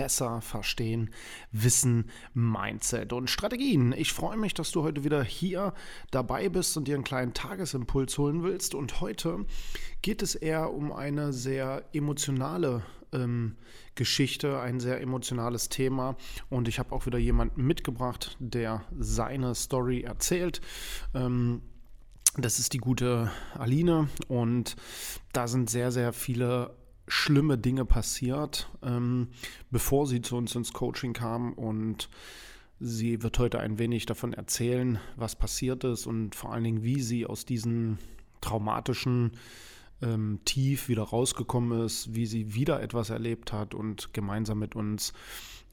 besser verstehen, Wissen, Mindset und Strategien. Ich freue mich, dass du heute wieder hier dabei bist und dir einen kleinen Tagesimpuls holen willst. Und heute geht es eher um eine sehr emotionale ähm, Geschichte, ein sehr emotionales Thema. Und ich habe auch wieder jemanden mitgebracht, der seine Story erzählt. Ähm, das ist die gute Aline und da sind sehr, sehr viele schlimme Dinge passiert, ähm, bevor sie zu uns ins Coaching kam und sie wird heute ein wenig davon erzählen, was passiert ist und vor allen Dingen, wie sie aus diesen traumatischen ähm, Tief wieder rausgekommen ist, wie sie wieder etwas erlebt hat und gemeinsam mit uns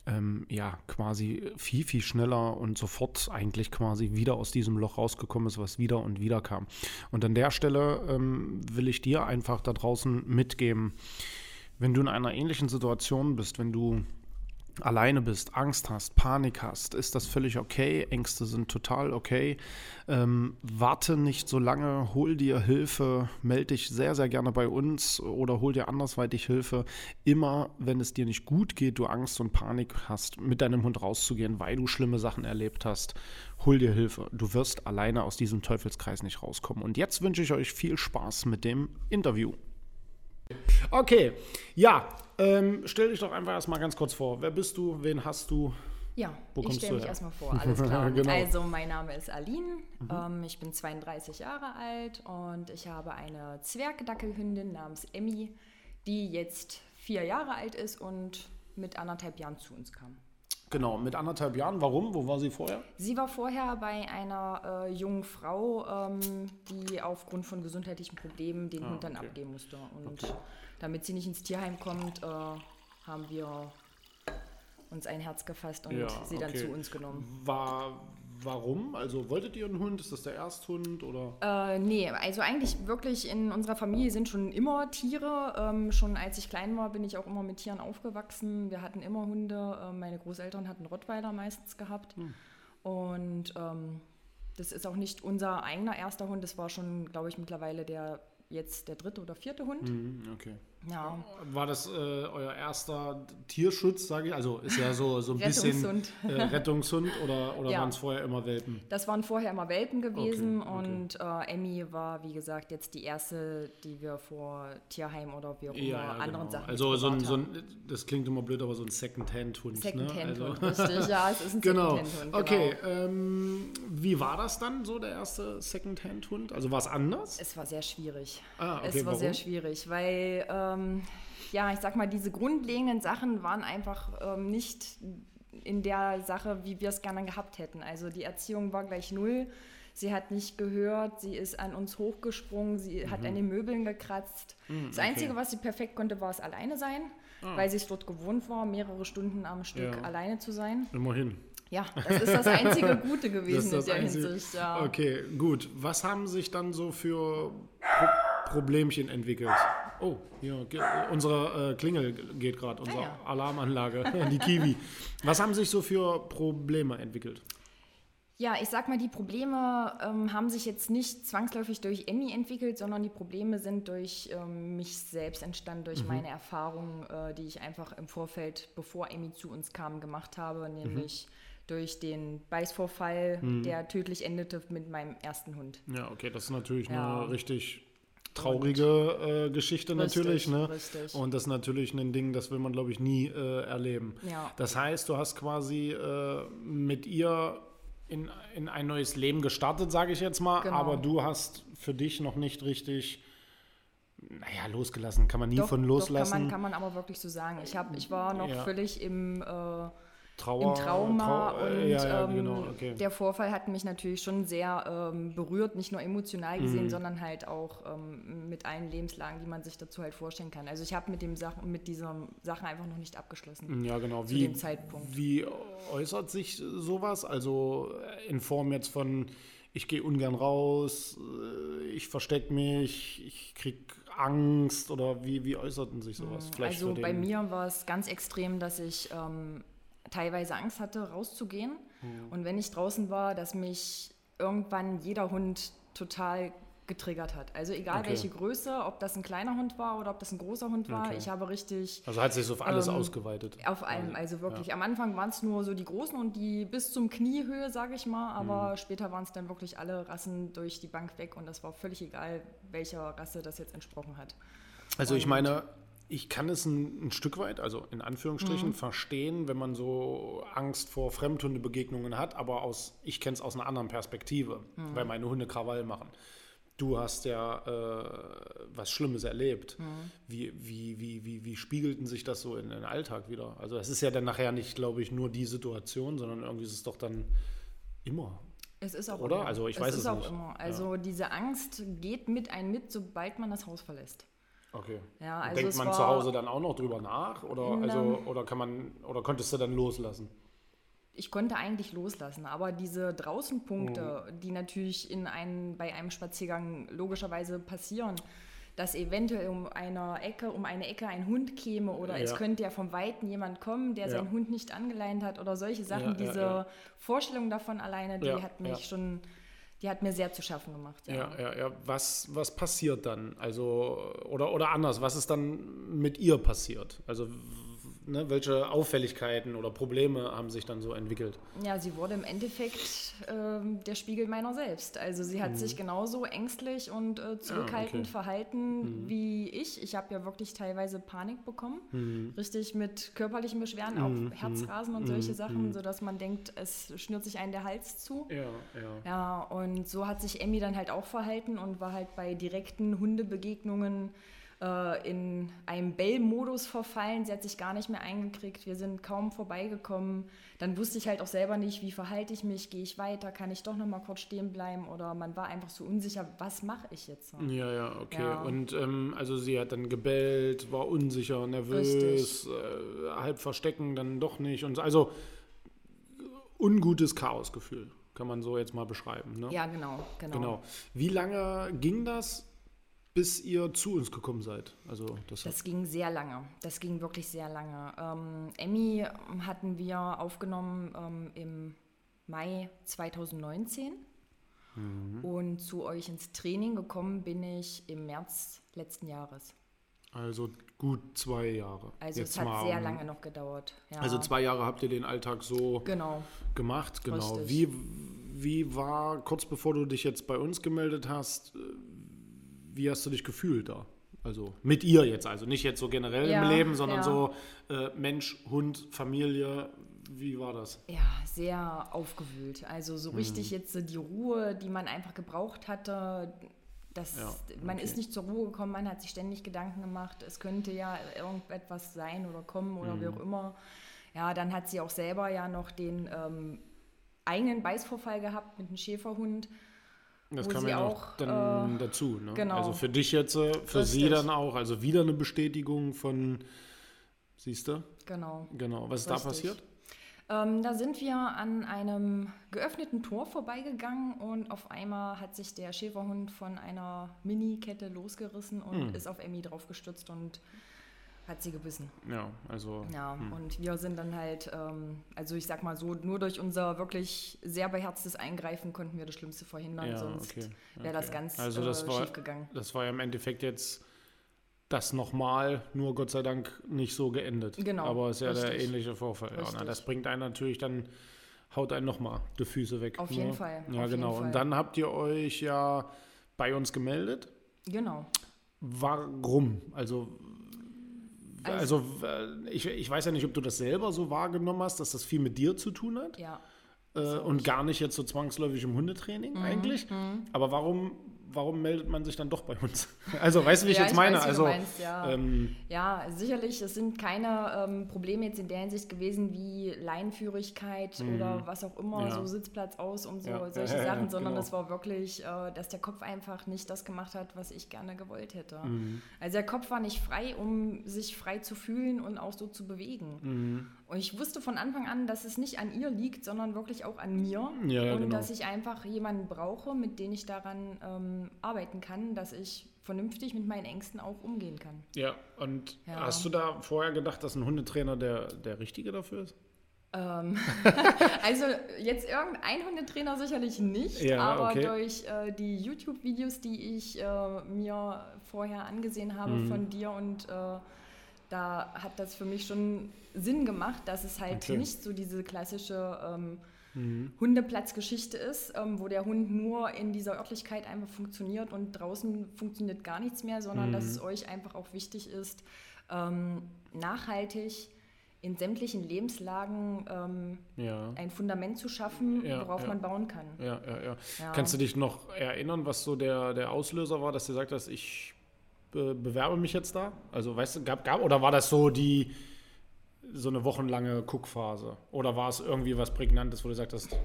ähm, ja quasi viel, viel schneller und sofort eigentlich quasi wieder aus diesem Loch rausgekommen ist, was wieder und wieder kam. Und an der Stelle ähm, will ich dir einfach da draußen mitgeben, wenn du in einer ähnlichen Situation bist, wenn du alleine bist, Angst hast, Panik hast, ist das völlig okay. Ängste sind total okay. Ähm, warte nicht so lange, hol dir Hilfe, melde dich sehr, sehr gerne bei uns oder hol dir andersweitig Hilfe. Immer, wenn es dir nicht gut geht, du Angst und Panik hast, mit deinem Hund rauszugehen, weil du schlimme Sachen erlebt hast, hol dir Hilfe. Du wirst alleine aus diesem Teufelskreis nicht rauskommen. Und jetzt wünsche ich euch viel Spaß mit dem Interview. Okay, ja, ähm, stell dich doch einfach erstmal ganz kurz vor. Wer bist du? Wen hast du? Ja, ich stelle mich erstmal vor, alles klar. genau. Also, mein Name ist Aline, mhm. ähm, ich bin 32 Jahre alt und ich habe eine Zwergdackelhündin namens Emmy, die jetzt vier Jahre alt ist und mit anderthalb Jahren zu uns kam. Genau, mit anderthalb Jahren. Warum? Wo war sie vorher? Sie war vorher bei einer äh, jungen Frau, ähm, die aufgrund von gesundheitlichen Problemen den ah, Hund dann okay. abgeben musste. Und okay. damit sie nicht ins Tierheim kommt, äh, haben wir uns ein Herz gefasst und ja, sie dann okay. zu uns genommen. War, Warum? Also wolltet ihr einen Hund? Ist das der Ersthund oder? Äh, nee, also eigentlich wirklich in unserer Familie sind schon immer Tiere. Ähm, schon als ich klein war, bin ich auch immer mit Tieren aufgewachsen. Wir hatten immer Hunde. Ähm, meine Großeltern hatten Rottweiler meistens gehabt. Hm. Und ähm, das ist auch nicht unser eigener erster Hund. Das war schon, glaube ich, mittlerweile der jetzt der dritte oder vierte Hund. Mhm, okay. Ja. War das äh, euer erster Tierschutz, sage ich? Also ist ja so, so ein bisschen äh, Rettungshund oder, oder ja. waren es vorher immer Welpen? Das waren vorher immer Welpen gewesen okay, okay. und äh, Emmy war, wie gesagt, jetzt die erste, die wir vor Tierheim oder wie auch immer ja, anderen genau. Sachen Also so ein, so ein, das klingt immer blöd, aber so ein Second-Hand-Hund. Second-Hand-Hund, ne? also. richtig, ja, es ist ein genau. Second-Hand-Hund. Genau. Okay, ähm, wie war das dann so, der erste Second-Hand-Hund? Also war es anders? Es war sehr schwierig. Ah, okay, es war warum? sehr schwierig, weil... Ähm, ähm, ja, ich sag mal, diese grundlegenden Sachen waren einfach ähm, nicht in der Sache, wie wir es gerne gehabt hätten. Also die Erziehung war gleich null. Sie hat nicht gehört, sie ist an uns hochgesprungen, sie mhm. hat an den Möbeln gekratzt. Mhm, das Einzige, okay. was sie perfekt konnte, war es alleine sein, ah. weil sie es dort gewohnt war, mehrere Stunden am Stück ja. alleine zu sein. Immerhin. Ja, das ist das einzige Gute gewesen in der einzige. Hinsicht. Ja. Okay, gut. Was haben sich dann so für Pro Problemchen entwickelt? Oh, hier, unsere äh, Klingel geht gerade, unsere ah, ja. Alarmanlage, die Kiwi. Was haben sich so für Probleme entwickelt? Ja, ich sag mal, die Probleme ähm, haben sich jetzt nicht zwangsläufig durch Emmy entwickelt, sondern die Probleme sind durch ähm, mich selbst entstanden, durch mhm. meine Erfahrungen, äh, die ich einfach im Vorfeld, bevor Emmy zu uns kam, gemacht habe, nämlich mhm. durch den Beißvorfall, mhm. der tödlich endete mit meinem ersten Hund. Ja, okay, das ist natürlich ja. eine richtig traurige äh, Geschichte richtig, natürlich. Ne? Richtig. Und das ist natürlich ein Ding, das will man, glaube ich, nie äh, erleben. Ja. Das heißt, du hast quasi äh, mit ihr in, in ein neues Leben gestartet, sage ich jetzt mal, genau. aber du hast für dich noch nicht richtig naja, losgelassen, kann man nie doch, von loslassen. Doch, kann, man, kann man aber wirklich so sagen. Ich, hab, ich war noch ja. völlig im, äh, Trauer, im Trauma Trau und ja, ähm, genau, okay. der Vorfall hat mich natürlich schon sehr ähm, berührt, nicht nur emotional gesehen, Mhm. sondern halt auch ähm, mit allen Lebenslagen, die man sich dazu halt vorstellen kann. Also ich habe mit dem Sachen, mit dieser Sache einfach noch nicht abgeschlossen. Ja, genau. zu Wie, dem Zeitpunkt. Wie äußert sich sowas? Also in Form jetzt von, ich gehe ungern raus, äh, ich verstecke mich, ich krieg Angst oder wie, wie äußerten sich sowas? Vielleicht also bei mir war es ganz extrem, dass ich ähm, teilweise Angst hatte, rauszugehen. Mhm. Und wenn ich draußen war, dass mich irgendwann jeder Hund total getriggert hat. Also egal Okay. welche Größe, ob das ein kleiner Hund war oder ob das ein großer Hund war, Okay. ich habe richtig Also hat sich auf alles Ähm, ausgeweitet. auf allem, also wirklich. Am Anfang waren es nur so die großen und die bis zum Kniehöhe, sage ich mal, aber Mhm. später waren es dann wirklich alle Rassen durch die Bank weg und das war völlig egal, welcher Rasse das jetzt entsprochen hat. Also ich Und- meine, ich kann es ein, ein Stück weit, also in Mhm. Anführungsstrichen, verstehen, wenn man so Angst vor Fremdhundebegegnungen hat, aber aus, ich kenne es aus einer anderen Perspektive, Mhm. weil meine Hunde Krawall machen. Du hast ja äh, was Schlimmes erlebt. Mhm. Wie, wie, wie, wie, wie spiegelten sich das so in den Alltag wieder? Also es ist ja dann nachher nicht, glaube ich, nur die Situation, sondern irgendwie ist es doch dann immer. Es ist auch Oder? immer. Also ich es weiß ist es auch nicht. immer. Also diese Angst geht mit ein mit, sobald man das Haus verlässt. Okay. Ja, also Denkt es man zu Hause dann auch noch drüber nach? Oder, also, oder kann man, oder konntest du dann loslassen? Ich konnte eigentlich loslassen, aber diese Draußenpunkte, Mhm. die natürlich in einem, bei einem Spaziergang logischerweise passieren, dass eventuell um eine Ecke, um eine Ecke ein Hund käme oder es Ja. könnte ja vom Weiten jemand kommen, der Ja. seinen Hund nicht angeleint hat oder solche Sachen. Ja, diese. Vorstellung davon alleine, die hat mich schon, die hat mir sehr zu schaffen gemacht. Ja, ja, ja. Was, was passiert dann? Also, oder, oder anders, was ist dann mit ihr passiert? Also, ne, welche Auffälligkeiten oder Probleme haben sich dann so entwickelt? Ja, sie wurde im Endeffekt ähm, der Spiegel meiner selbst. Also sie hat sich genauso ängstlich und äh, zurückhaltend Mhm. okay. Mhm. verhalten wie ich. Ich habe ja wirklich teilweise Panik bekommen. Mhm. Richtig mit körperlichen Beschwerden, auch Herzrasen und solche Sachen, sodass man denkt, es schnürt sich einen der Hals zu. Ja, ja. Ja, und so hat sich Emmy dann halt auch verhalten und war halt bei direkten Hundebegegnungen äh, in einem Bell-Modus verfallen. Sie hat sich gar nicht mehr eingekriegt. Wir sind kaum vorbeigekommen. Dann wusste ich halt auch selber nicht, wie verhalte ich mich, gehe ich weiter, kann ich doch noch mal kurz stehen bleiben oder man war einfach so unsicher, was mache ich jetzt? Ja, ja, okay. Ja. Und ähm, also sie hat dann gebellt, war unsicher, nervös, äh, halb verstecken, dann doch nicht. Und so. also ungutes Chaosgefühl, kann man so jetzt mal beschreiben. Ne? Ja, genau, genau. Genau. Wie lange ging das, bis ihr zu uns gekommen seid? Also das, Das ging sehr lange. Das ging wirklich sehr lange. Ähm, Emmy hatten wir aufgenommen ähm, im Mai 2019. Mhm. Und zu euch ins Training gekommen bin ich im März letzten Jahres. also gut zwei Jahre. Also Jetzt es hat sehr um- lange noch gedauert. Ja. Also zwei Jahre habt ihr den Alltag so Genau. gemacht, genau. Richtig. Wie, wie war, kurz bevor du dich jetzt bei uns gemeldet hast, äh, wie hast du dich gefühlt da? Also mit ihr jetzt, also nicht jetzt so generell Ja, im Leben, sondern ja. so äh, Mensch, Hund, Familie. Wie war das? Ja, sehr aufgewühlt. Also so Mhm. richtig jetzt so die Ruhe, die man einfach gebraucht hatte. Das, Ja, Man okay. ist nicht zur Ruhe gekommen, man hat sich ständig Gedanken gemacht, es könnte ja irgendetwas sein oder kommen oder Mhm. wie auch immer. Ja, dann hat sie auch selber ja noch den ähm, eigenen Beißvorfall gehabt mit einem Schäferhund. Das kam sie ja auch, dann äh, dazu. Ne? genau. Also für dich jetzt, äh, für sie Richtig. dann auch, also wieder eine Bestätigung von, siehst du? Genau. Genau. Was ist da passiert? Ähm, da sind wir an einem geöffneten Tor vorbeigegangen und auf einmal hat sich der Schäferhund von einer Mini-Kette losgerissen und Hm. ist auf Emmy draufgestürzt und hat sie gebissen. Ja, also. Ja, hm. und wir sind dann halt, ähm, also ich sag mal so, nur durch unser wirklich sehr beherztes Eingreifen konnten wir das Schlimmste verhindern, Ja, sonst okay, wäre das okay. ganz Also das äh, war- schief gegangen. Das war ja im Endeffekt jetzt das nochmal, nur Gott sei Dank nicht so geendet. Genau, Aber es ist ja der richtig. ähnliche Vorfall. Ja, na, das bringt einen natürlich dann, haut einen nochmal die Füße weg. Auf ne? jeden Fall, Ja, auf genau. Fall. Und dann habt ihr euch ja bei uns gemeldet. Genau. Warum? Also, Also- also, äh, ich, ich weiß ja nicht, ob du das selber so wahrgenommen hast, dass das viel mit dir zu tun hat. Ja. Äh, und gar nicht jetzt so zwangsläufig im Hundetraining Mhm, eigentlich. Aber warum warum meldet man sich dann doch bei uns? Also, weißt du, wie ich ja, jetzt ich meine? Weiß, also, meinst, ja. Ähm, ja. sicherlich, es sind keine ähm, Probleme jetzt in der Hinsicht gewesen wie Leinführigkeit mhm. oder was auch immer, ja. so Sitzplatz aus und so solche Sachen, sondern genau. es war wirklich, äh, dass der Kopf einfach nicht das gemacht hat, was ich gerne gewollt hätte. Mhm. Also der Kopf war nicht frei, um sich frei zu fühlen und auch so zu bewegen. Mhm. Und ich wusste von Anfang an, dass es nicht an ihr liegt, sondern wirklich auch an mir. Ja, ja, und genau. dass ich einfach jemanden brauche, mit dem ich daran ähm, arbeiten kann, dass ich vernünftig mit meinen Ängsten auch umgehen kann. Ja, und ja. hast du da vorher gedacht, dass ein Hundetrainer der, der Richtige dafür ist? Ähm, also jetzt irgendein Hundetrainer sicherlich nicht, ja, aber okay. durch äh, die YouTube-Videos, die ich äh, mir vorher angesehen habe mhm. von dir und äh, da hat das für mich schon Sinn gemacht, dass es halt okay. nicht so diese klassische ähm, mhm. Hundeplatzgeschichte ist, ähm, wo der Hund nur in dieser Örtlichkeit einfach funktioniert und draußen funktioniert gar nichts mehr, sondern mhm. dass es euch einfach auch wichtig ist, ähm, nachhaltig in sämtlichen Lebenslagen ähm, ja. ein Fundament zu schaffen, ja, worauf ja. man bauen kann. Kannst du dich noch erinnern, was so der, der Auslöser war, dass du gesagt hast, ich be bewerbe mich jetzt da? Also, weißt du, gab, gab, oder war das so die so eine wochenlange Guckphase? Oder war es irgendwie was Prägnantes, wo du gesagt hast,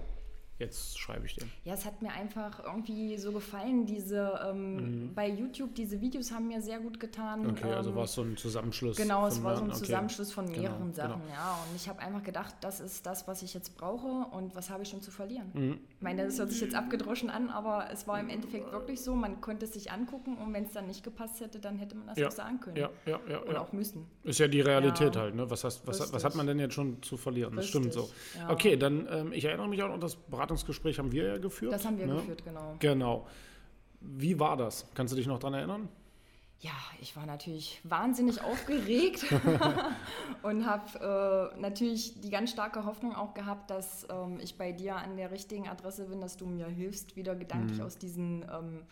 jetzt schreibe ich den. Ja, es hat mir einfach irgendwie so gefallen, diese ähm, mhm. bei YouTube, diese Videos haben mir sehr gut getan. Okay, also ähm, also war es so ein Zusammenschluss. Genau, es war so ein Zusammenschluss okay. von genau, mehreren genau, Sachen, genau. ja. Und ich habe einfach gedacht, das ist das, was ich jetzt brauche und was habe ich schon zu verlieren. Mhm. Ich meine, das hört sich jetzt abgedroschen an, aber es war im Endeffekt wirklich so, man konnte es sich angucken und wenn es dann nicht gepasst hätte, dann hätte man das ja. auch sagen können. Ja, ja, ja. Oder auch müssen. Ist ja die Realität ja. halt, ne? Was, hast, was, was, hat man denn jetzt schon zu verlieren? Das Richtig. stimmt so. Okay, dann, ähm, ich erinnere mich auch noch, das Beratungsgespräch haben wir ja geführt. Das haben wir ne? geführt, genau. Genau. Wie war das? Kannst du dich noch daran erinnern? Ja, ich war natürlich wahnsinnig aufgeregt und habe äh, natürlich die ganz starke Hoffnung auch gehabt, dass ähm, ich bei dir an der richtigen Adresse bin, dass du mir hilfst, wieder gedanklich mhm. aus diesen, ähm,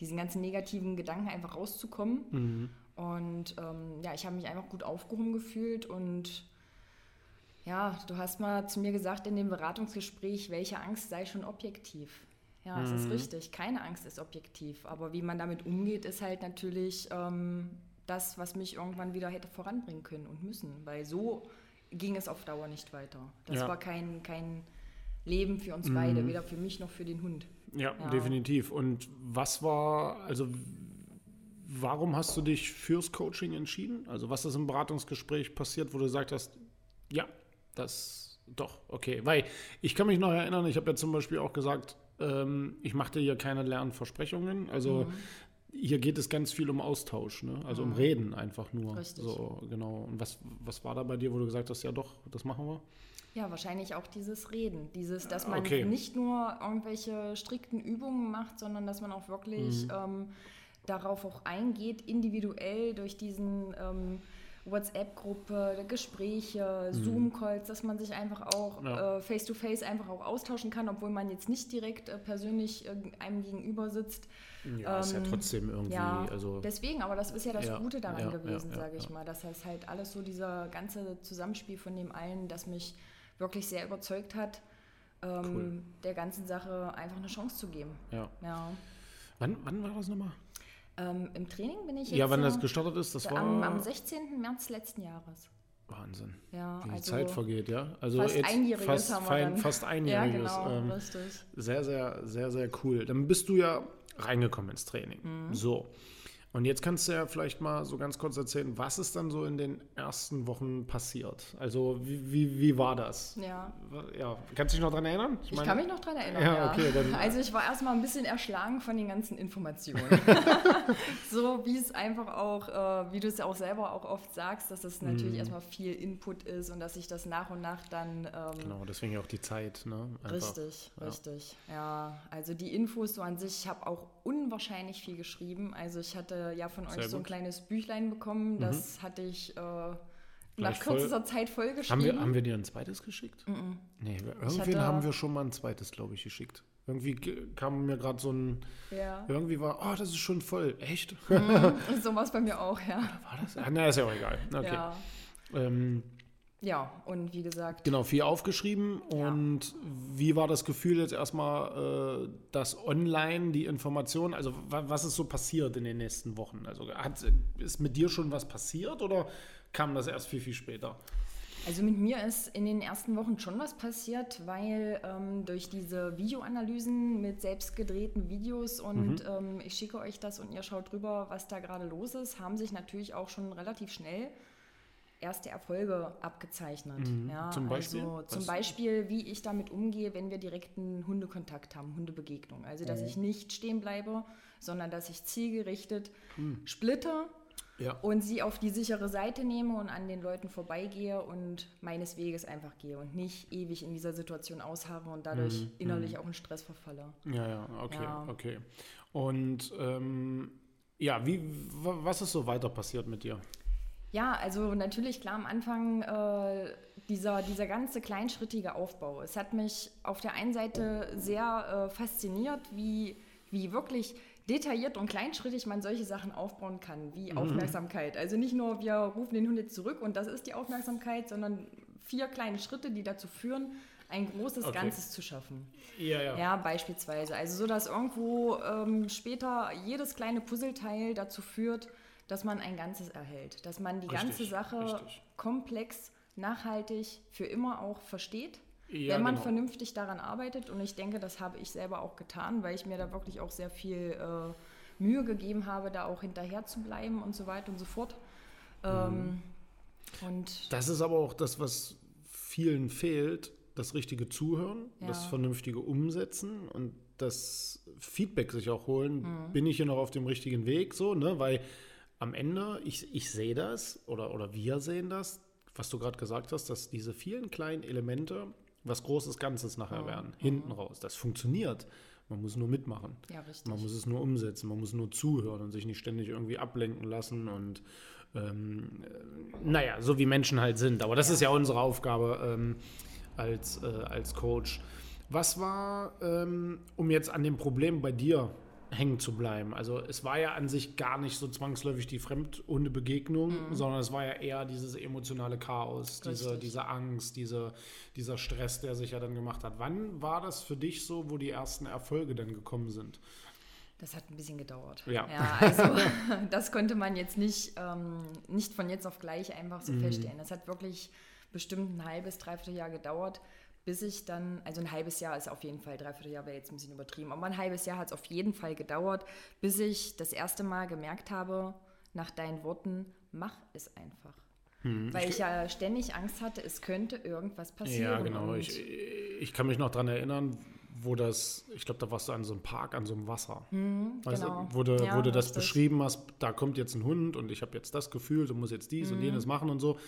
diesen ganzen negativen Gedanken einfach rauszukommen. Mhm. Und ähm, ja, ich habe mich einfach gut aufgehoben gefühlt und ja, du hast mal zu mir gesagt in dem Beratungsgespräch, welche Angst sei schon objektiv. Ja, mhm. das ist richtig. Keine Angst ist objektiv. Aber wie man damit umgeht, ist halt natürlich ähm, das, was mich irgendwann wieder hätte voranbringen können und müssen. Weil so ging es auf Dauer nicht weiter. Das ja. war kein, kein Leben für uns mhm. beide, weder für mich noch für den Hund. Ja, ja, definitiv. Und was war, also warum hast du dich fürs Coaching entschieden? Also was ist im Beratungsgespräch passiert, wo du gesagt hast, ja, das doch, okay. Weil ich kann mich noch erinnern, ich habe ja zum Beispiel auch gesagt, ähm, ich machte hier keine Lernversprechungen. Also mhm. hier geht es ganz viel um Austausch, ne? also mhm. um Reden einfach nur. Richtig. So, genau. Und was, was war da bei dir, wo du gesagt hast, ja doch, das machen wir? Ja, wahrscheinlich auch dieses Reden. Dieses, dass man okay. nicht nur irgendwelche strikten Übungen macht, sondern dass man auch wirklich mhm. ähm, darauf auch eingeht, individuell durch diesen ähm, WhatsApp-Gruppe, Gespräche, mhm. Zoom-Calls, dass man sich einfach auch ja. face-to-face -face einfach auch austauschen kann, obwohl man jetzt nicht direkt äh, persönlich äh, einem gegenüber sitzt. Ja, ähm, ist ja ähm, trotzdem irgendwie. Ja, also deswegen, aber das ist ja das ja, Gute daran gewesen, sage ich mal. Das heißt halt alles so dieser ganze Zusammenspiel von dem allen, das mich wirklich sehr überzeugt hat, ähm, cool. der ganzen Sache einfach eine Chance zu geben. Ja. Wann, wann war das nochmal? Ähm, Im Training bin ich jetzt. Ja, wann das gestartet ist, das war. Am, am 16. März letzten Jahres. Wahnsinn. Ja, Wie die also Zeit vergeht, ja. Also fast jetzt einjähriges fast, haben wir dann. fast einjähriges. Ja, genau, ähm, richtig. Sehr, sehr, sehr, sehr cool. Dann bist du ja reingekommen ins Training. Mhm. So. Und jetzt kannst du ja vielleicht mal so ganz kurz erzählen, was ist dann so in den ersten Wochen passiert? Also wie, wie, wie war das? Ja. ja. Kannst du dich noch daran erinnern? Ich, meine, ich kann mich noch daran erinnern, ja. ja. Okay, dann, also ich war erstmal ein bisschen erschlagen von den ganzen Informationen. so wie es einfach auch, äh, wie du es ja auch selber auch oft sagst, dass es natürlich mhm. erstmal viel Input ist und dass sich das nach und nach dann... Ähm, genau, deswegen ja auch die Zeit. Ne? Einfach, richtig, ja. richtig. Ja, also die Infos so an sich, ich habe auch unwahrscheinlich viel geschrieben. Also ich hatte ja von euch so ein kleines Büchlein bekommen. Mhm. Das mhm. hatte ich äh, nach kürzester Zeit vollgeschrieben. Haben wir, haben wir dir ein zweites geschickt? Mhm. Nee, irgendwen haben wir schon mal ein zweites, glaube ich, geschickt. Irgendwie kam mir gerade so ein. Ja. Irgendwie war, oh, das ist schon voll. Echt? Mhm, so war es bei mir auch, ja. War das? Ah, na, ist ja auch egal. Okay. Ja. Ähm, Ja, und wie gesagt. Genau, viel aufgeschrieben. Und ja. wie war das Gefühl jetzt erstmal, äh, dass online die Informationen, also was ist so passiert in den nächsten Wochen? Also hat, ist mit dir schon was passiert oder kam das erst viel, viel später? Also mit mir ist in den ersten Wochen schon was passiert, weil ähm, durch diese Videoanalysen mit selbst gedrehten Videos und mhm. ähm, ich schicke euch das und ihr schaut drüber, was da gerade los ist, haben sich natürlich auch schon relativ schnell erste Erfolge abgezeichnet. Mhm. Ja, zum Beispiel? Also, zum Beispiel, wie ich damit umgehe, wenn wir direkten Hundekontakt haben, Hundebegegnung. Also, dass mhm. ich nicht stehen bleibe, sondern dass ich zielgerichtet mhm. splitte ja. und sie auf die sichere Seite nehme und an den Leuten vorbeigehe und meines Weges einfach gehe und nicht ewig in dieser Situation ausharre und dadurch mhm. innerlich mhm. auch in Stress verfalle. Ja, ja, okay, ja. okay. Und ähm, ja, wie, was ist so weiter passiert mit dir? Ja, also natürlich klar am Anfang äh, dieser, dieser ganze kleinschrittige Aufbau. Es hat mich auf der einen Seite sehr äh, fasziniert, wie, wie wirklich detailliert und kleinschrittig man solche Sachen aufbauen kann, wie mhm. Aufmerksamkeit. Also nicht nur, wir rufen den Hund jetzt zurück und das ist die Aufmerksamkeit, sondern vier kleine Schritte, die dazu führen, ein großes okay. Ganzes zu schaffen. Ja, ja. Ja, beispielsweise. Also so, dass irgendwo ähm, später jedes kleine Puzzleteil dazu führt, dass man ein Ganzes erhält, dass man die richtig, ganze Sache richtig. komplex, nachhaltig, für immer auch versteht ja, wenn man genau. vernünftig daran arbeitet. Und ich denke, das habe ich selber auch getan, weil ich mir da wirklich auch sehr viel äh, Mühe gegeben habe, da auch hinterher zu bleiben und so weiter und so fort. Ähm, mhm. und das ist aber auch das, was vielen fehlt, das richtige Zuhören, ja. das vernünftige Umsetzen und das Feedback sich auch holen. Mhm. Bin ich hier noch auf dem richtigen Weg? So, ne? Weil am Ende, ich, ich sehe das oder, oder wir sehen das, was du gerade gesagt hast, dass diese vielen kleinen Elemente was großes Ganzes nachher werden, hinten raus. Das funktioniert. Man muss nur mitmachen. Ja. Man muss es nur umsetzen, man muss nur zuhören und sich nicht ständig irgendwie ablenken lassen und ähm, äh, naja, so wie Menschen halt sind. Aber das ja. ist ja unsere Aufgabe ähm, als, äh, als Coach. Was war, ähm, um jetzt an dem Problem bei dir hängen zu bleiben. Also es war ja an sich gar nicht so zwangsläufig die Fremdhundebegegnung, mhm. sondern es war ja eher dieses emotionale Chaos, diese, diese Angst, diese, dieser Stress, der sich ja dann gemacht hat. Wann war das für dich so, wo die ersten Erfolge dann gekommen sind? Das hat ein bisschen gedauert. Ja. ja also das konnte man jetzt nicht, ähm, nicht von jetzt auf gleich einfach so mhm. feststellen. Das hat wirklich bestimmt ein halbes, dreiviertel Jahr gedauert bis ich dann, also ein halbes Jahr ist auf jeden Fall, dreiviertel Jahr wäre jetzt ein bisschen übertrieben, aber ein halbes Jahr hat es auf jeden Fall gedauert, bis ich das erste Mal gemerkt habe, nach deinen Worten, mach es einfach. Hm, Weil ich, ja ständig Angst hatte, es könnte irgendwas passieren. Ja, genau. Ich, ich kann mich noch daran erinnern, wo das, ich glaube, da warst du an so einem Park, an so einem Wasser. Hm, weißt genau. du, wo du, ja, wo du das beschrieben hast, da kommt jetzt ein Hund und ich habe jetzt das Gefühl, du musst jetzt dies hm. und jenes machen und so.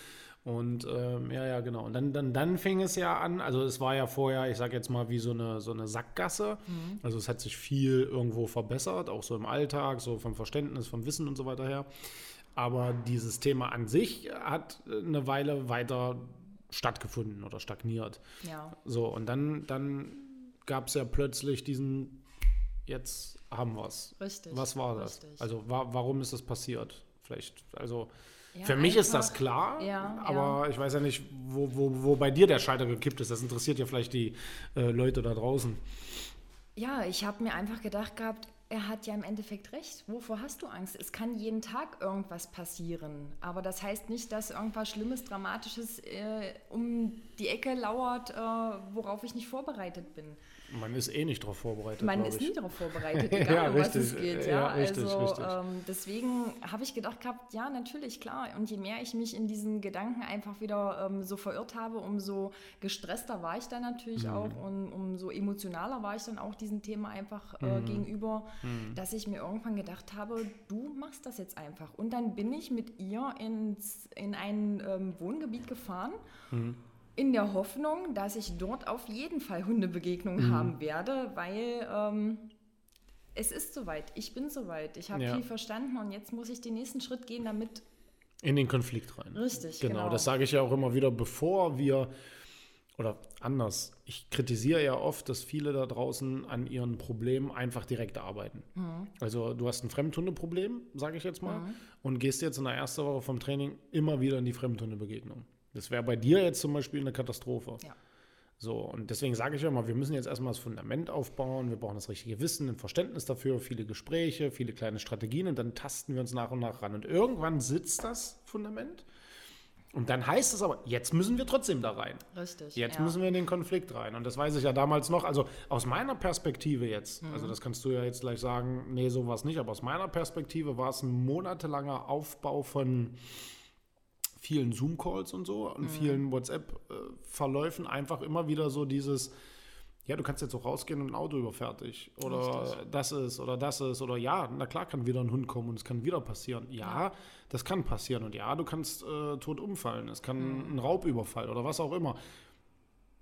Und ähm, ja, ja, genau. Und dann, dann, dann fing es ja an, also es war ja vorher, ich sage jetzt mal, wie so eine, so eine Sackgasse. Mhm. Also es hat sich viel irgendwo verbessert, auch so im Alltag, so vom Verständnis, vom Wissen und so weiter her. Aber dieses Thema an sich hat eine Weile weiter stattgefunden oder stagniert. Ja. So, und dann, dann gab es ja plötzlich diesen, jetzt haben wir es. Richtig. Was war das? Richtig. Also wa warum ist das passiert? Vielleicht, also ja, Für mich ist das klar, ja, aber ja. ich weiß ja nicht, wo, wo, wo bei dir der Schalter gekippt ist. Das interessiert ja vielleicht die äh, Leute da draußen. Ja, ich habe mir einfach gedacht gehabt, er hat ja im Endeffekt recht. Wovor hast du Angst? Es kann jeden Tag irgendwas passieren. Aber das heißt nicht, dass irgendwas Schlimmes, Dramatisches äh, um die Ecke lauert, äh, worauf ich nicht vorbereitet bin. Man ist eh nicht darauf vorbereitet. Man ist nie darauf vorbereitet, egal ja, um richtig, was es geht. Ja, ja richtig, also richtig. Ähm, deswegen habe ich gedacht gehabt, ja, natürlich, klar. Und je mehr ich mich in diesen Gedanken einfach wieder ähm, so verirrt habe, umso gestresster war ich dann natürlich mhm. auch und umso emotionaler war ich dann auch diesem Thema einfach äh, mhm. gegenüber, mhm. dass ich mir irgendwann gedacht habe, du machst das jetzt einfach. Und dann bin ich mit ihr ins, in ein ähm, Wohngebiet gefahren. In der Hoffnung, dass ich dort auf jeden Fall Hundebegegnungen mhm. haben werde, weil ähm, es ist soweit, ich bin soweit, ich habe ja. viel verstanden und jetzt muss ich den nächsten Schritt gehen, damit... In den Konflikt rein. Richtig, genau. genau. Das sage ich ja auch immer wieder, bevor wir, oder anders, ich kritisiere ja oft, dass viele da draußen an ihren Problemen einfach direkt arbeiten. Mhm. Also du hast ein Fremdhundeproblem, sage ich jetzt mal, mhm. und gehst jetzt in der ersten Woche vom Training immer wieder in die Fremdhundebegegnung. Das wäre bei dir jetzt zum Beispiel eine Katastrophe. Ja. So, und deswegen sage ich immer, wir müssen jetzt erstmal das Fundament aufbauen, wir brauchen das richtige Wissen, ein Verständnis dafür, viele Gespräche, viele kleine Strategien und dann tasten wir uns nach und nach ran. Und irgendwann sitzt das Fundament und dann heißt es aber, jetzt müssen wir trotzdem da rein. Richtig. Jetzt ja. müssen wir in den Konflikt rein. Und das weiß ich ja damals noch. Also aus meiner Perspektive jetzt, mhm. also das kannst du ja jetzt gleich sagen, nee, so war es nicht, aber aus meiner Perspektive war es ein monatelanger Aufbau von vielen Zoom-Calls und so und mhm. vielen WhatsApp-Verläufen einfach immer wieder so dieses, ja, du kannst jetzt auch rausgehen und ein Auto überfertig. Oder Richtig. das ist, oder das ist, oder ja, na klar kann wieder ein Hund kommen und es kann wieder passieren. Ja, ja. das kann passieren. Und ja, du kannst äh, tot umfallen. Es kann mhm. ein Raubüberfall oder was auch immer.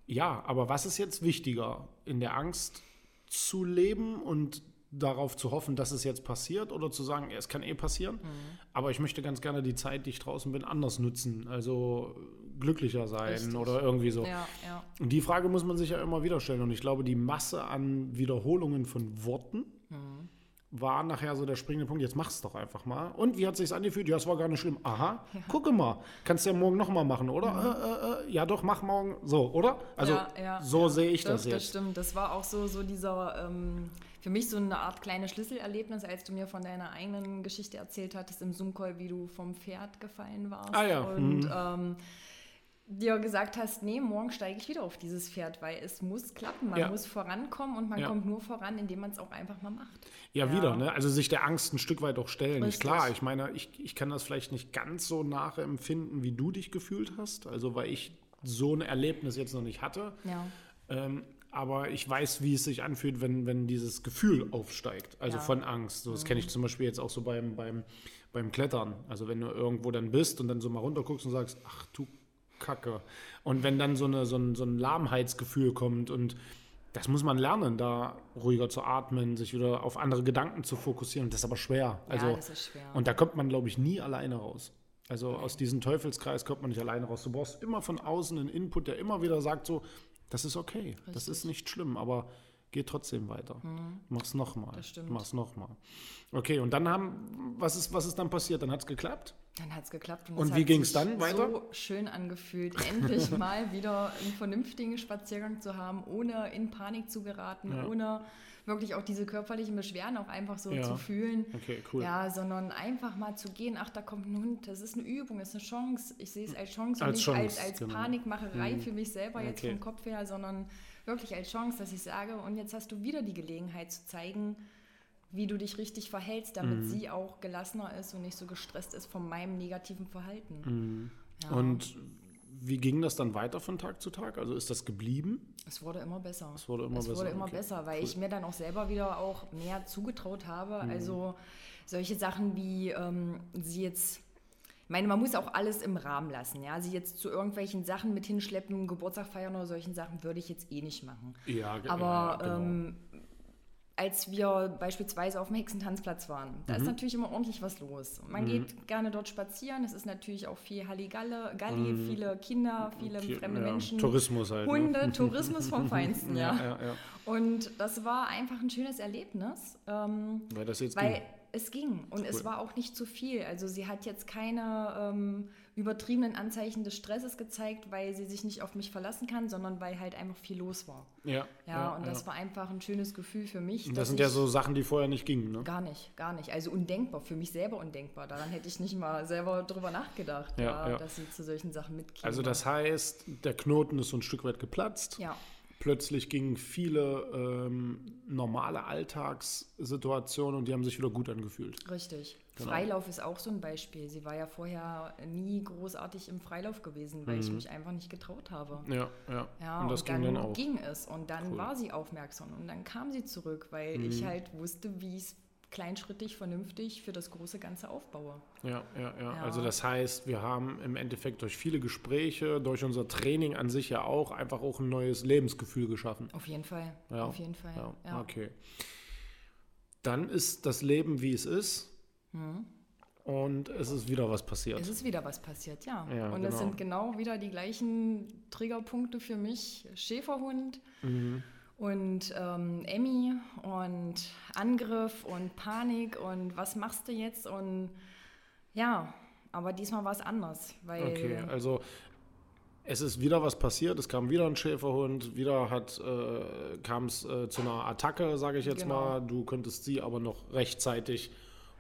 Ja, aber was ist jetzt wichtiger? In der Angst zu leben und darauf zu hoffen, dass es jetzt passiert oder zu sagen, es kann eh passieren. Mhm. Aber ich möchte ganz gerne die Zeit, die ich draußen bin, anders nutzen. Also glücklicher sein Richtig. oder irgendwie so. Ja, ja. Und die Frage muss man sich ja immer wieder stellen. Und ich glaube, die Masse an Wiederholungen von Worten mhm. war nachher so der springende Punkt. Jetzt mach's doch einfach mal. Und wie hat sich's angefühlt? Ja, es war gar nicht schlimm. Aha, ja. gucke mal. Kannst du ja morgen nochmal machen, oder? Mhm. Äh, äh, äh, ja, doch, mach morgen. So, oder? Also, so sehe ich das, das, jetzt. Das stimmt. Das war auch so, so dieser. Ähm für mich so eine Art kleines Schlüsselerlebnis, als du mir von deiner eigenen Geschichte erzählt hattest im Zoom-Call, wie du vom Pferd gefallen warst. Ah ja. Und mhm. ähm, dir gesagt hast, nee, morgen steige ich wieder auf dieses Pferd, weil es muss klappen, man ja. muss vorankommen und man ja. kommt nur voran, indem man es auch einfach mal macht. Ja, ja, wieder, ne? Also sich der Angst ein Stück weit auch stellen. Richtig. Klar, ich meine, ich, ich kann das vielleicht nicht ganz so nachempfinden, wie du dich gefühlt hast, also weil ich so ein Erlebnis jetzt noch nicht hatte. Ja. Ähm, aber ich weiß, wie es sich anfühlt, wenn, wenn dieses Gefühl aufsteigt, also ja. von Angst. So, das mhm. kenne ich zum Beispiel jetzt auch so beim, beim, beim Klettern. Also wenn du irgendwo dann bist und dann so mal runterguckst und sagst, ach du Kacke. Und wenn dann so, eine, so, ein, so ein Lahmheitsgefühl kommt und das muss man lernen, da ruhiger zu atmen, sich wieder auf andere Gedanken zu fokussieren. Das ist aber schwer. Also, ja, das ist schwer. Und da kommt man, glaube ich, nie alleine raus. Also aus diesem Teufelskreis kommt man nicht alleine raus. Du brauchst immer von außen einen Input, der immer wieder sagt so, das ist okay, Richtig. das ist nicht schlimm, aber geh trotzdem weiter. Mhm. Mach's nochmal. Das stimmt. Mach's nochmal. Okay, und dann haben, was ist, was ist dann passiert? Dann hat es geklappt? Dann hat es geklappt. Und, und wie ging es dann weiter? so schön angefühlt, endlich mal wieder einen vernünftigen Spaziergang zu haben, ohne in Panik zu geraten, ja. ohne wirklich auch diese körperlichen Beschwerden auch einfach so ja. zu fühlen. Okay, cool. Ja, sondern einfach mal zu gehen, ach, da kommt ein Hund, das ist eine Übung, das ist eine Chance. Ich sehe es als Chance als und nicht Chance, als, als genau. Panikmacherei mhm. für mich selber okay. jetzt vom Kopf her, sondern wirklich als Chance, dass ich sage, und jetzt hast du wieder die Gelegenheit zu zeigen, wie du dich richtig verhältst, damit mhm. sie auch gelassener ist und nicht so gestresst ist von meinem negativen Verhalten. Mhm. Ja. Und wie ging das dann weiter von Tag zu Tag? Also ist das geblieben? Es wurde immer besser. Es wurde immer es besser. Wurde immer okay. besser, weil cool. ich mir dann auch selber wieder auch mehr zugetraut habe. Mhm. Also solche Sachen wie ähm, sie jetzt. Ich meine, man muss auch alles im Rahmen lassen. Ja, sie jetzt zu irgendwelchen Sachen mit hinschleppen, Geburtstag feiern oder solchen Sachen würde ich jetzt eh nicht machen. Ja, Aber ja, genau. ähm, als wir beispielsweise auf dem Hexentanzplatz waren. Da mhm. ist natürlich immer ordentlich was los. Man mhm. geht gerne dort spazieren. Es ist natürlich auch viel Halligalle, Galli, mhm. viele Kinder, viele okay, fremde ja. Menschen. Tourismus halt. Ne? Hunde, ne? Tourismus vom Feinsten, ja. Ja, ja. Und das war einfach ein schönes Erlebnis. Ähm, weil das jetzt weil ging. es ging und cool. es war auch nicht zu viel. Also sie hat jetzt keine ähm, übertriebenen Anzeichen des Stresses gezeigt, weil sie sich nicht auf mich verlassen kann, sondern weil halt einfach viel los war. Ja. Ja, ja und das war einfach ein schönes Gefühl für mich. Und das sind ja so Sachen, die vorher nicht gingen, ne? Gar nicht, gar nicht. Also undenkbar, für mich selber undenkbar. Daran hätte ich nicht mal selber drüber nachgedacht, ja, ja, dass sie zu solchen Sachen mitkäme. Also das heißt, der Knoten ist so ein Stück weit geplatzt. Ja. Plötzlich gingen viele ähm, normale Alltagssituationen und die haben sich wieder gut angefühlt. Richtig. Genau. Freilauf ist auch so ein Beispiel. Sie war ja vorher nie großartig im Freilauf gewesen, weil mhm. ich mich einfach nicht getraut habe. Ja, ja. ja und das und ging dann, dann auch. ging es und dann cool. war sie aufmerksam und dann kam sie zurück, weil mhm. ich halt wusste, wie es kleinschrittig, vernünftig für das große Ganze aufbaue. Ja, ja, ja, ja. Also das heißt, wir haben im Endeffekt durch viele Gespräche, durch unser Training an sich ja auch einfach auch ein neues Lebensgefühl geschaffen. Auf jeden Fall. Ja. Auf jeden Fall. Ja. Ja. Okay. Dann ist das Leben, wie es ist. Mhm. Und es ist wieder was passiert. Es ist wieder was passiert, ja. Ja, und genau. es sind genau wieder die gleichen Triggerpunkte für mich. Schäferhund Mhm. Und ähm, Emmy und Angriff und Panik und was machst du jetzt? Und ja, aber diesmal war es anders. Weil Okay, also es ist wieder was passiert, es kam wieder ein Schäferhund, wieder äh, kam es äh, zu einer Attacke, sage ich jetzt genau. mal. Du könntest sie aber noch rechtzeitig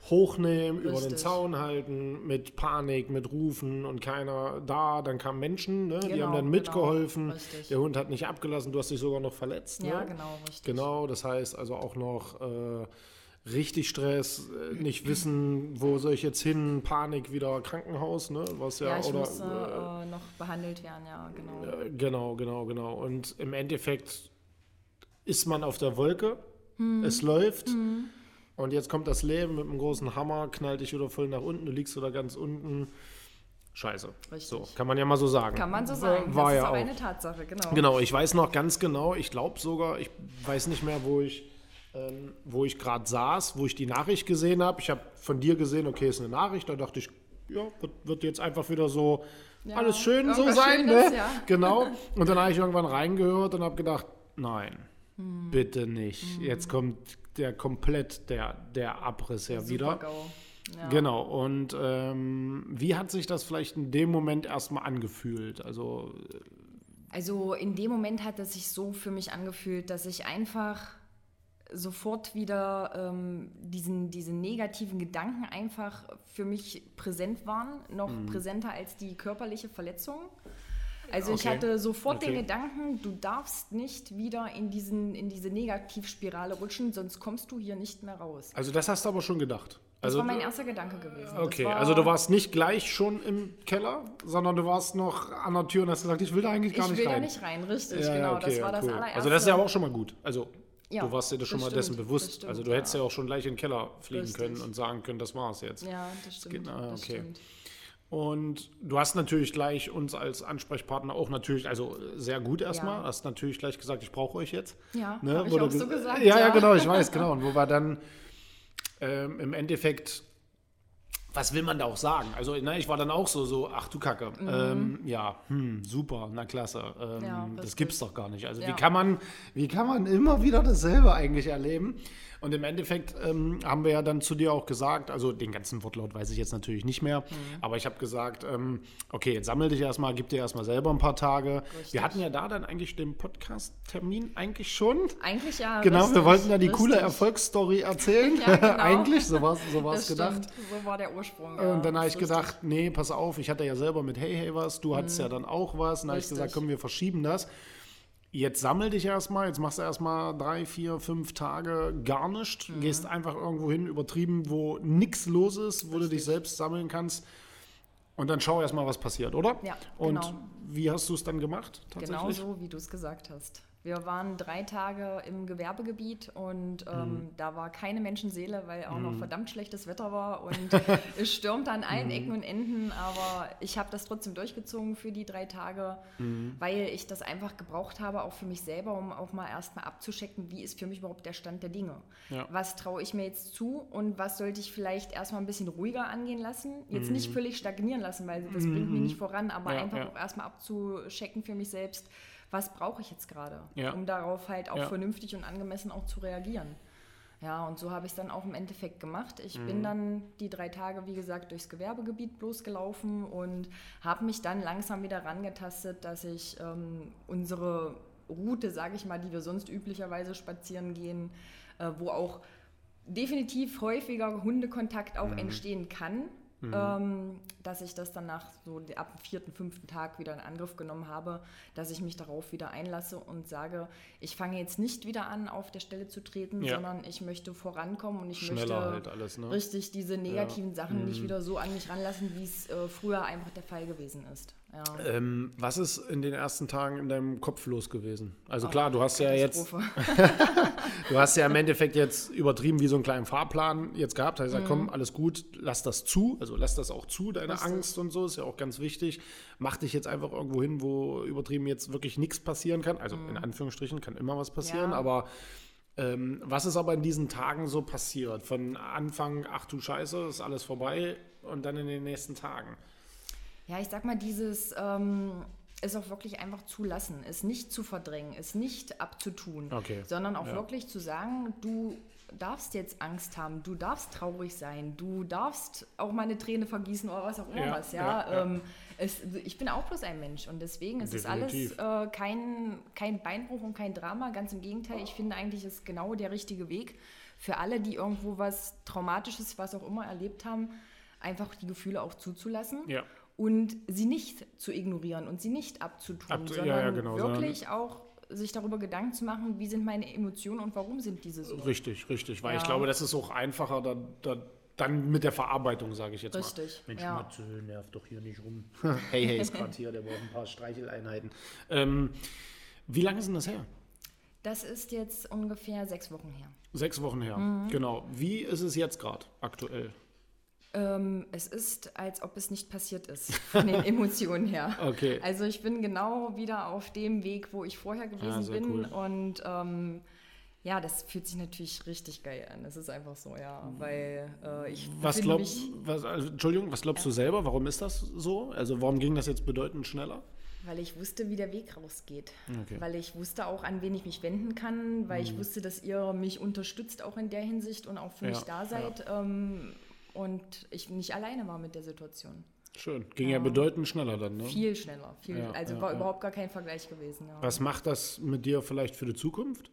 hochnehmen, Richtig. über den Zaun halten, mit Panik, mit Rufen und keiner da. Dann kamen Menschen, ne? genau, die haben dann genau. mitgeholfen. Genau. Der Hund hat nicht abgelassen, du hast dich sogar noch verletzt. Ja, ne? genau, richtig. Genau, das heißt also auch noch äh, richtig Stress, äh, nicht wissen, wo soll ich jetzt hin, Panik, wieder Krankenhaus, ne? Was ja, ja ich oder, musste äh, noch behandelt werden, ja, genau. genau, genau, genau. Und im Endeffekt ist man auf der Wolke, hm. es läuft. Hm und jetzt kommt das Leben mit einem großen Hammer, knallt dich wieder voll nach unten, du liegst wieder ganz unten. Scheiße. Richtig. So, kann man ja mal so sagen. Kann man so sagen. War das ja ist aber auch. eine Tatsache, genau. Genau, ich weiß noch ganz genau, ich glaube sogar, ich weiß nicht mehr, wo ich, ähm, ich gerade saß, wo ich die Nachricht gesehen habe. Ich habe von dir gesehen, okay, ist eine Nachricht, da dachte ich, ja, wird, wird jetzt einfach wieder so ja, alles schön so sein. Schönes, ne? ja. Genau. Und dann habe ich irgendwann reingehört und habe gedacht, nein, hm. bitte nicht. Hm. Jetzt kommt der komplett der, der Abriss ja wieder. Ja. Genau, und ähm, wie hat sich das vielleicht in dem Moment erstmal angefühlt? Also, also in dem Moment hat es sich so für mich angefühlt, dass ich einfach sofort wieder ähm, diesen, diese negativen Gedanken einfach für mich präsent waren, noch mhm. präsenter als die körperliche Verletzung. Also okay. ich hatte sofort okay. den Gedanken, du darfst nicht wieder in, diesen, in diese Negativspirale rutschen, sonst kommst du hier nicht mehr raus. Also das hast du aber schon gedacht. Das war mein erster Gedanke gewesen. Okay, also du warst nicht gleich schon im Keller, sondern du warst noch an der Tür und hast gesagt, ich will da eigentlich gar nicht rein. Ich will da nicht rein, richtig, ja, genau. Okay, das war das allererste. Also das ist ja aber auch schon mal gut. Also ja, du warst dir das schon mal stimmt, dessen bewusst. Stimmt, also du hättest ja. ja auch schon gleich in den Keller fliegen Richtig. können und sagen können, das war's jetzt. Ja, das stimmt. Das, ah, okay. Das und du hast natürlich gleich uns als Ansprechpartner auch natürlich, also sehr gut erstmal, ja. hast natürlich gleich gesagt, ich brauche euch jetzt. Ja, ne? habe ich auch so gesagt. Ja, ja, ja, genau, ich weiß, genau. Und wo wir dann ähm, im Endeffekt was will man da auch sagen? Also, ne, ich war dann auch so, so, ach du Kacke, mhm. ähm, ja, hm, super, na klasse, ähm, ja, das gibt's doch gar nicht. Also, ja. wie kann man, wie kann man immer wieder dasselbe eigentlich erleben? Und im Endeffekt ähm, haben wir ja dann zu dir auch gesagt, also den ganzen Wortlaut weiß ich jetzt natürlich nicht mehr, mhm. aber ich habe gesagt, ähm, okay, jetzt sammel dich erstmal, gib dir erstmal selber ein paar Tage. Richtig. Wir hatten ja da dann eigentlich den Podcast-Termin eigentlich schon. Eigentlich ja. Genau, richtig, wir wollten ja die richtig. coole Erfolgsstory erzählen. ja, genau. eigentlich, so war es so war's gedacht. So war der Ursprung. Ja, und dann habe ich gedacht, nee, pass auf, ich hatte ja selber mit Hey Hey was, du mhm. hattest ja dann auch was. Und dann habe ich gesagt, komm, wir verschieben das. Jetzt sammel dich erstmal, jetzt machst du erstmal drei, vier, fünf Tage gar nichts, mhm. gehst einfach irgendwo hin, übertrieben, wo nichts los ist, wo Richtig. du dich selbst sammeln kannst. Und dann schau erstmal, was passiert, oder? Ja. Und genau. wie hast du es dann gemacht? Genau so, wie du es gesagt hast. Wir waren drei Tage im Gewerbegebiet und ähm, mhm. da war keine Menschenseele, weil auch mhm. noch verdammt schlechtes Wetter war und es stürmte an allen mhm. Ecken und Enden. Aber ich habe das trotzdem durchgezogen für die drei Tage, mhm. weil ich das einfach gebraucht habe, auch für mich selber, um auch mal erstmal abzuschecken, wie ist für mich überhaupt der Stand der Dinge. Ja. Was traue ich mir jetzt zu und was sollte ich vielleicht erstmal ein bisschen ruhiger angehen lassen? Jetzt nicht mhm. völlig stagnieren lassen, weil das bringt mich mhm. nicht voran, aber ja, einfach ja. auch erstmal abzuschecken für mich selbst was brauche ich jetzt gerade, ja. um darauf halt auch ja. vernünftig und angemessen auch zu reagieren. Ja, und so habe ich es dann auch im Endeffekt gemacht. Ich mhm. bin dann die drei Tage, wie gesagt, durchs Gewerbegebiet bloßgelaufen und habe mich dann langsam wieder rangetastet, dass ich ähm, unsere Route, sage ich mal, die wir sonst üblicherweise spazieren gehen, äh, wo auch definitiv häufiger Hundekontakt auch mhm. entstehen kann, Mhm. Ähm, dass ich das dann nach so ab dem vierten, fünften Tag wieder in Angriff genommen habe, dass ich mich darauf wieder einlasse und sage, ich fange jetzt nicht wieder an, auf der Stelle zu treten, ja. sondern ich möchte vorankommen und ich Schneller möchte halt alles, ne? richtig diese negativen ja. Sachen mhm. nicht wieder so an mich ranlassen, wie es äh, früher einfach der Fall gewesen ist. Ja. Ähm, was ist in den ersten Tagen in deinem Kopf los gewesen? Also klar, du hast ja jetzt, du hast ja im Endeffekt jetzt übertrieben wie so einen kleinen Fahrplan jetzt gehabt. Hast gesagt, mhm. komm, alles gut, lass das zu. Also lass das auch zu, deine Richtig. Angst und so ist ja auch ganz wichtig. Mach dich jetzt einfach irgendwo hin, wo übertrieben jetzt wirklich nichts passieren kann. Also mhm. in Anführungsstrichen kann immer was passieren, ja. aber ähm, was ist aber in diesen Tagen so passiert? Von Anfang, ach du Scheiße, ist alles vorbei und dann in den nächsten Tagen? Ja, ich sag mal, dieses ähm, es auch wirklich einfach zulassen, es nicht zu verdrängen, es nicht abzutun, okay. sondern auch ja. wirklich zu sagen, du darfst jetzt Angst haben, du darfst traurig sein, du darfst auch mal eine Träne vergießen oder was auch immer ja, was, ja. ja, ja. Ähm, es, ich bin auch bloß ein Mensch und deswegen ist Definitiv. es alles äh, kein, kein Beinbruch und kein Drama, ganz im Gegenteil, ich finde eigentlich ist genau der richtige Weg für alle, die irgendwo was Traumatisches, was auch immer erlebt haben, einfach die Gefühle auch zuzulassen. Ja und sie nicht zu ignorieren und sie nicht abzutun, Ab, sondern ja, ja, genau, wirklich sondern auch sich darüber Gedanken zu machen, wie sind meine Emotionen und warum sind diese so. Richtig, richtig, weil ja. ich glaube, das ist auch einfacher, da, da, dann mit der Verarbeitung, sage ich jetzt richtig, mal. Richtig. Mensch, ja. Matze, nerv doch hier nicht rum. hey, hey, ist gerade hier, der braucht ein paar Streicheleinheiten. Ähm, wie lange sind das her? Das ist jetzt ungefähr sechs Wochen her. Sechs Wochen her, mhm. genau. Wie ist es jetzt gerade aktuell? Ähm, es ist, als ob es nicht passiert ist, von den Emotionen her. Okay. Also ich bin genau wieder auf dem Weg, wo ich vorher gewesen ja, bin. Cool. Und ähm, ja, das fühlt sich natürlich richtig geil an. Es ist einfach so, ja. Weil äh, ich. Was glaubst was, also, Entschuldigung, was glaubst ja. du selber? Warum ist das so? Also warum ging das jetzt bedeutend schneller? Weil ich wusste, wie der Weg rausgeht. Okay. Weil ich wusste auch, an wen ich mich wenden kann, weil mhm. ich wusste, dass ihr mich unterstützt, auch in der Hinsicht und auch für ja, mich da seid. Ja. Ähm, und ich nicht alleine war mit der Situation. Schön. Ging ja, ja bedeutend schneller dann, ne? Viel schneller. Viel, ja, also ja, war überhaupt gar kein Vergleich gewesen. Was macht das mit dir vielleicht für die Zukunft?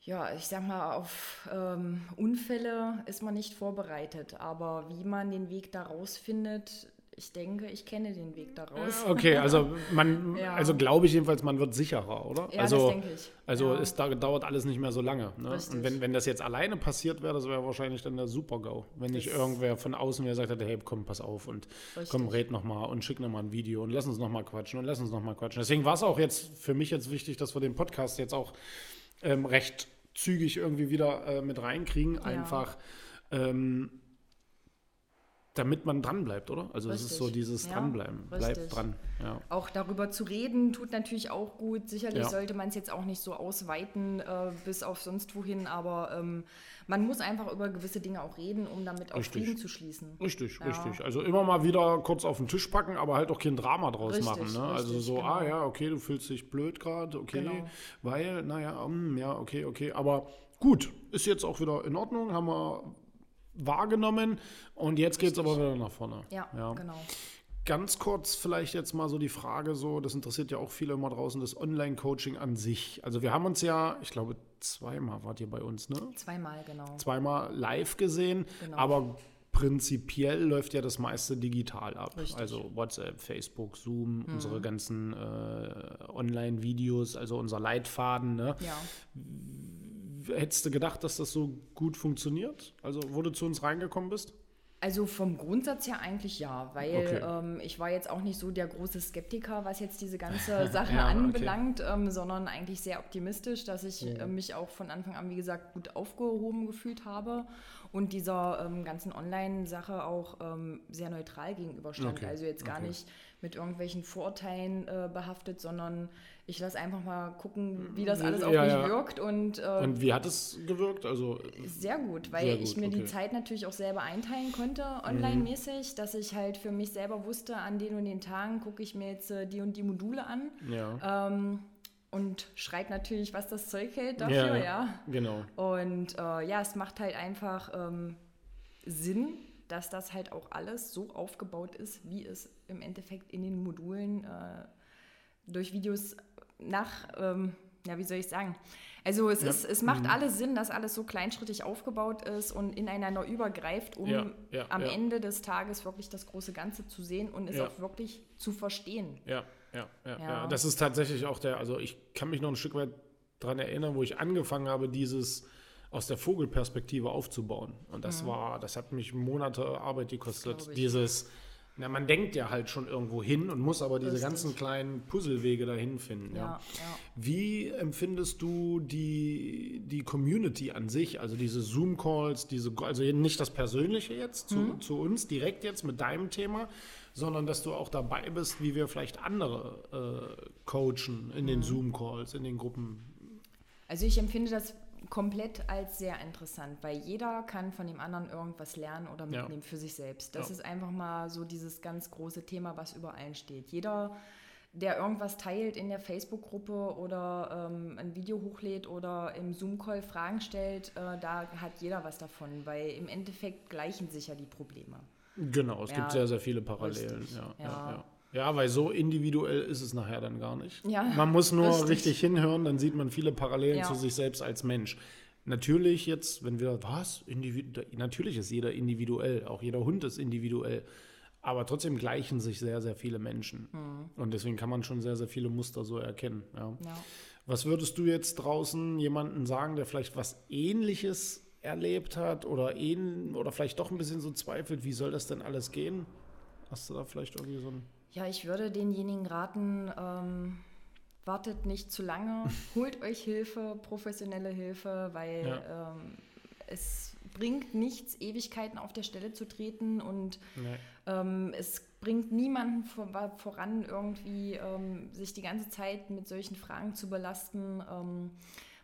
Ja, ich sag mal, auf ähm, Unfälle ist man nicht vorbereitet, aber wie man den Weg da rausfindet, ich denke, ich kenne den Weg daraus. Okay, also man, ja. also glaube ich jedenfalls, man wird sicherer, oder? Ja, also, das denke ich. Also ja. es dauert alles nicht mehr so lange. Ne? Und wenn, wenn das jetzt alleine passiert wäre, das wäre wahrscheinlich dann der Super-GAU. Wenn nicht irgendwer von außen mir sagt hätte, hey, komm, pass auf und Richtig. komm, red nochmal und schick nochmal ein Video und lass uns nochmal quatschen und lass uns nochmal quatschen. Deswegen war es auch jetzt für mich jetzt wichtig, dass wir den Podcast jetzt auch ähm, recht zügig irgendwie wieder äh, mit reinkriegen. Einfach ähm, damit man dranbleibt, oder? Also richtig. es ist so dieses ja, Dranbleiben. Bleibt dran. Ja. Auch darüber zu reden tut natürlich auch gut. Sicherlich ja. sollte man es jetzt auch nicht so ausweiten äh, bis auf sonst wohin, aber ähm, man muss einfach über gewisse Dinge auch reden, um damit auch richtig. Frieden zu schließen. Richtig, richtig. Also immer mal wieder kurz auf den Tisch packen, aber halt auch kein Drama draus richtig, machen. Ne? also so, genau. ah ja, okay, du fühlst dich blöd gerade, okay, genau. weil, naja, um, ja, okay, okay, aber gut, ist jetzt auch wieder in Ordnung, haben wir wahrgenommen und jetzt geht es aber wieder nach vorne. Ja, ja, genau. Ganz kurz vielleicht jetzt mal so die Frage, so, das interessiert ja auch viele immer draußen, das Online-Coaching an sich. Also wir haben uns ja, ich glaube, zweimal wart ihr bei uns, ne? Zweimal, genau. Zweimal live gesehen, genau. aber prinzipiell läuft ja das meiste digital ab. Richtig. Also WhatsApp, Facebook, Zoom, mhm. unsere ganzen äh, Online-Videos, also unser Leitfaden. Ne? Ja hättest du gedacht, dass das so gut funktioniert? Also, wo du zu uns reingekommen bist? Also vom Grundsatz her eigentlich ja, weil okay. ähm, ich war jetzt auch nicht so der große Skeptiker, was jetzt diese ganze Sache ja, anbelangt, okay. ähm, sondern eigentlich sehr optimistisch, dass ich äh, mich auch von Anfang an, wie gesagt, gut aufgehoben gefühlt habe und dieser ähm, ganzen Online-Sache auch ähm, sehr neutral gegenüberstand. Okay. Also jetzt gar nicht mit irgendwelchen Vorurteilen äh, behaftet, sondern ich lasse einfach mal gucken, wie das alles auf ja, mich ja. wirkt. Und, äh, und wie hat es gewirkt? Also, sehr gut, weil sehr gut, ich mir okay. die Zeit natürlich auch selber einteilen konnte, online-mäßig, mhm. dass ich halt für mich selber wusste, an den und den Tagen gucke ich mir jetzt äh, die und die Module an. Ja. Ähm, und schreibe natürlich, was das Zeug hält dafür, ja. ja. Genau. Und äh, ja, es macht halt einfach ähm, Sinn, dass das halt auch alles so aufgebaut ist, wie es im Endeffekt in den Modulen äh, durch Videos nach, ähm, ja, wie soll ich sagen? Also es, ja. ist, es macht mhm. alles Sinn, dass alles so kleinschrittig aufgebaut ist und ineinander übergreift, um ja, ja, am Ende des Tages wirklich das große Ganze zu sehen und es auch wirklich zu verstehen. Ja, ja, ja, ja. Das ist tatsächlich auch der, also ich kann mich noch ein Stück weit daran erinnern, wo ich angefangen habe, dieses aus der Vogelperspektive aufzubauen. Und das mhm. war, das hat mich Monate Arbeit gekostet. Dieses na, man denkt ja halt schon irgendwo hin und muss aber diese Richtig. ganzen kleinen Puzzlewege dahin finden. Ja, ja. ja. Wie empfindest du die, die Community an sich, also diese Zoom-Calls, diese, also nicht das Persönliche jetzt zu, mhm. zu, uns direkt jetzt mit deinem Thema, sondern dass du auch dabei bist, wie wir vielleicht andere äh, coachen in mhm. den Zoom-Calls, in den Gruppen? Also ich empfinde das komplett als sehr interessant, weil jeder kann von dem anderen irgendwas lernen oder mitnehmen ja. für sich selbst. Das ja. ist einfach mal so dieses ganz große Thema, was über allen steht. Jeder der irgendwas teilt in der Facebook-Gruppe oder ähm, ein Video hochlädt oder im Zoom-Call Fragen stellt, äh, da hat jeder was davon, weil im Endeffekt gleichen sich ja die Probleme. Genau, es ja, gibt sehr, sehr viele Parallelen. Ja, ja. Ja, ja, weil so individuell ist es nachher dann gar nicht. Ja, man muss nur richtig. richtig hinhören, dann sieht man viele Parallelen zu sich selbst als Mensch. Natürlich jetzt, wenn wir, was? Individu natürlich ist jeder individuell, auch jeder Hund ist individuell. Aber trotzdem gleichen sich sehr, sehr viele Menschen. Mhm. Und deswegen kann man schon sehr, sehr viele Muster so erkennen. Ja. ja. Was würdest du jetzt draußen jemanden sagen, der vielleicht was Ähnliches erlebt hat oder, ähn oder vielleicht doch ein bisschen so zweifelt, wie soll das denn alles gehen? Hast du da vielleicht irgendwie so ein. Ja, ich würde denjenigen raten, ähm, wartet nicht zu lange, holt euch Hilfe, professionelle Hilfe, weil ja. ähm, es bringt nichts, Ewigkeiten auf der Stelle zu treten und nee. ähm, es bringt niemanden vor, voran, irgendwie ähm, sich die ganze Zeit mit solchen Fragen zu belasten. Ähm,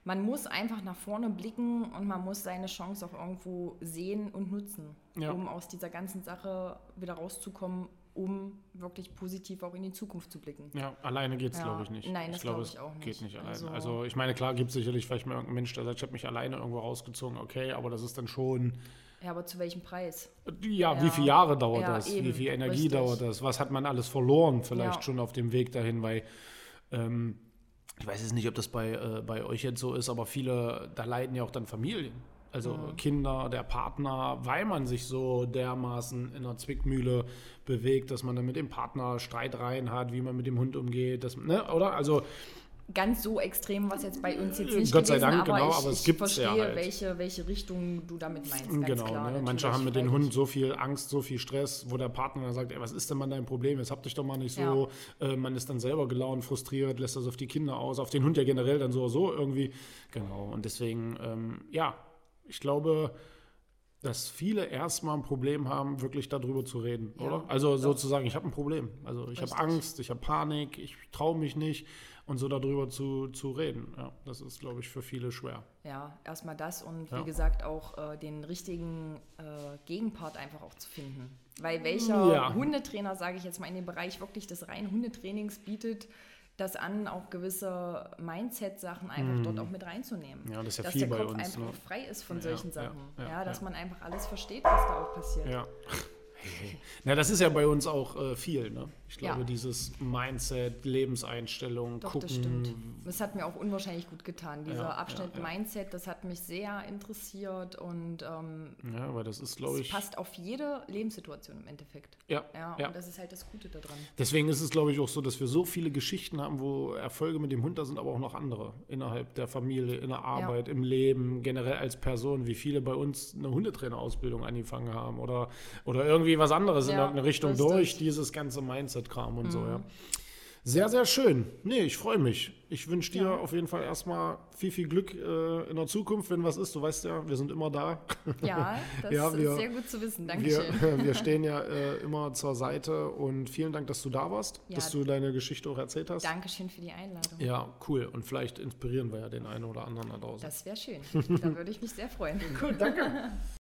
man muss einfach nach vorne blicken und man muss seine Chance auch irgendwo sehen und nutzen, ja. um aus dieser ganzen Sache wieder rauszukommen um wirklich positiv auch in die Zukunft zu blicken. Ja, alleine geht es, ja. glaube ich, nicht. Nein, das glaube glaub ich auch nicht. Geht nicht alleine. Also, also ich meine, klar gibt es sicherlich vielleicht mal irgendeinen Mensch, der sagt, ich habe mich alleine irgendwo rausgezogen, okay, aber das ist dann schon. Ja, aber zu welchem Preis? Ja, ja. wie viele Jahre dauert ja, das? Eben, wie viel Energie richtig. dauert das? Was hat man alles verloren vielleicht schon auf dem Weg dahin? Weil ähm, ich weiß jetzt nicht, ob das bei, äh, bei euch jetzt so ist, aber viele, da leiden ja auch dann Familien. Also mhm. Kinder, der Partner, weil man sich so dermaßen in einer Zwickmühle bewegt, dass man dann mit dem Partner Streitreihen hat, wie man mit dem Hund umgeht, das, ne, oder? Also ganz so extrem, was jetzt bei uns jetzt nicht Gott sei gewesen, Dank, aber genau, ich, aber es gibt verstehe, ja halt. welche, welche Richtung du damit meinst. genau, klar, ne? manche haben mit den Hunden so viel Angst, so viel Stress, wo der Partner dann sagt, ey, was ist denn mal dein Problem? Jetzt habt dich doch mal nicht so. Ja. Äh, man ist dann selber gelaunt, frustriert, lässt das auf die Kinder aus, auf den Hund ja generell dann so oder so irgendwie. Genau, und deswegen, ähm, ja, ich glaube, dass viele erstmal ein Problem haben, wirklich darüber zu reden, ja, oder? Also sozusagen, ich habe ein Problem. Also ich habe Angst, ich habe Panik, ich traue mich nicht und so darüber zu, zu reden. Ja, das ist, glaube ich, für viele schwer. Ja, erstmal das und ja. wie gesagt auch äh, den richtigen äh, Gegenpart einfach auch zu finden. Weil welcher. Hundetrainer, sage ich jetzt mal, in dem Bereich wirklich des reinen Hundetrainings bietet, das an, auch gewisse Mindset-Sachen einfach mm. dort auch mit reinzunehmen. Ja, das ist ja dass viel der bei Kopf uns, einfach ne? frei ist von ja, solchen Sachen. Ja, ja, dass man einfach alles versteht, was da auch passiert. Ja. Na, das ist ja bei uns auch äh, viel, ne? Ich glaube, ja. dieses Mindset, Lebenseinstellung, Doch, gucken. Das stimmt. Das hat mir auch unwahrscheinlich gut getan. Dieser ja, Abschnitt ja, Mindset, das hat mich sehr interessiert und ähm, ja, aber das ist, glaube ich. passt auf jede Lebenssituation im Endeffekt. Ja. ja. Und das ist halt das Gute daran. Deswegen ist es, glaube ich, auch so, dass wir so viele Geschichten haben, wo Erfolge mit dem Hund da sind, aber auch noch andere. Innerhalb der Familie, in der Arbeit, im Leben, generell als Person, wie viele bei uns eine Hundetrainerausbildung angefangen haben oder, oder irgendwie was anderes in irgendeine Richtung durch dieses ganze Mindset-Kram und mhm. so, ja. Sehr, sehr schön. Nee, ich freue mich. Ich wünsche dir ja. auf jeden Fall erstmal viel, viel Glück äh, in der Zukunft, wenn was ist. Du weißt ja, wir sind immer da. Ja, das ja, wir, ist sehr gut zu wissen. Dankeschön. Wir, wir stehen ja äh, immer zur Seite und vielen Dank, dass du da warst, ja. dass du deine Geschichte auch erzählt hast. Dankeschön für die Einladung. Ja, cool. Und vielleicht inspirieren wir ja den einen oder anderen da draußen. Das wäre schön. da würde ich mich sehr freuen. Cool, danke.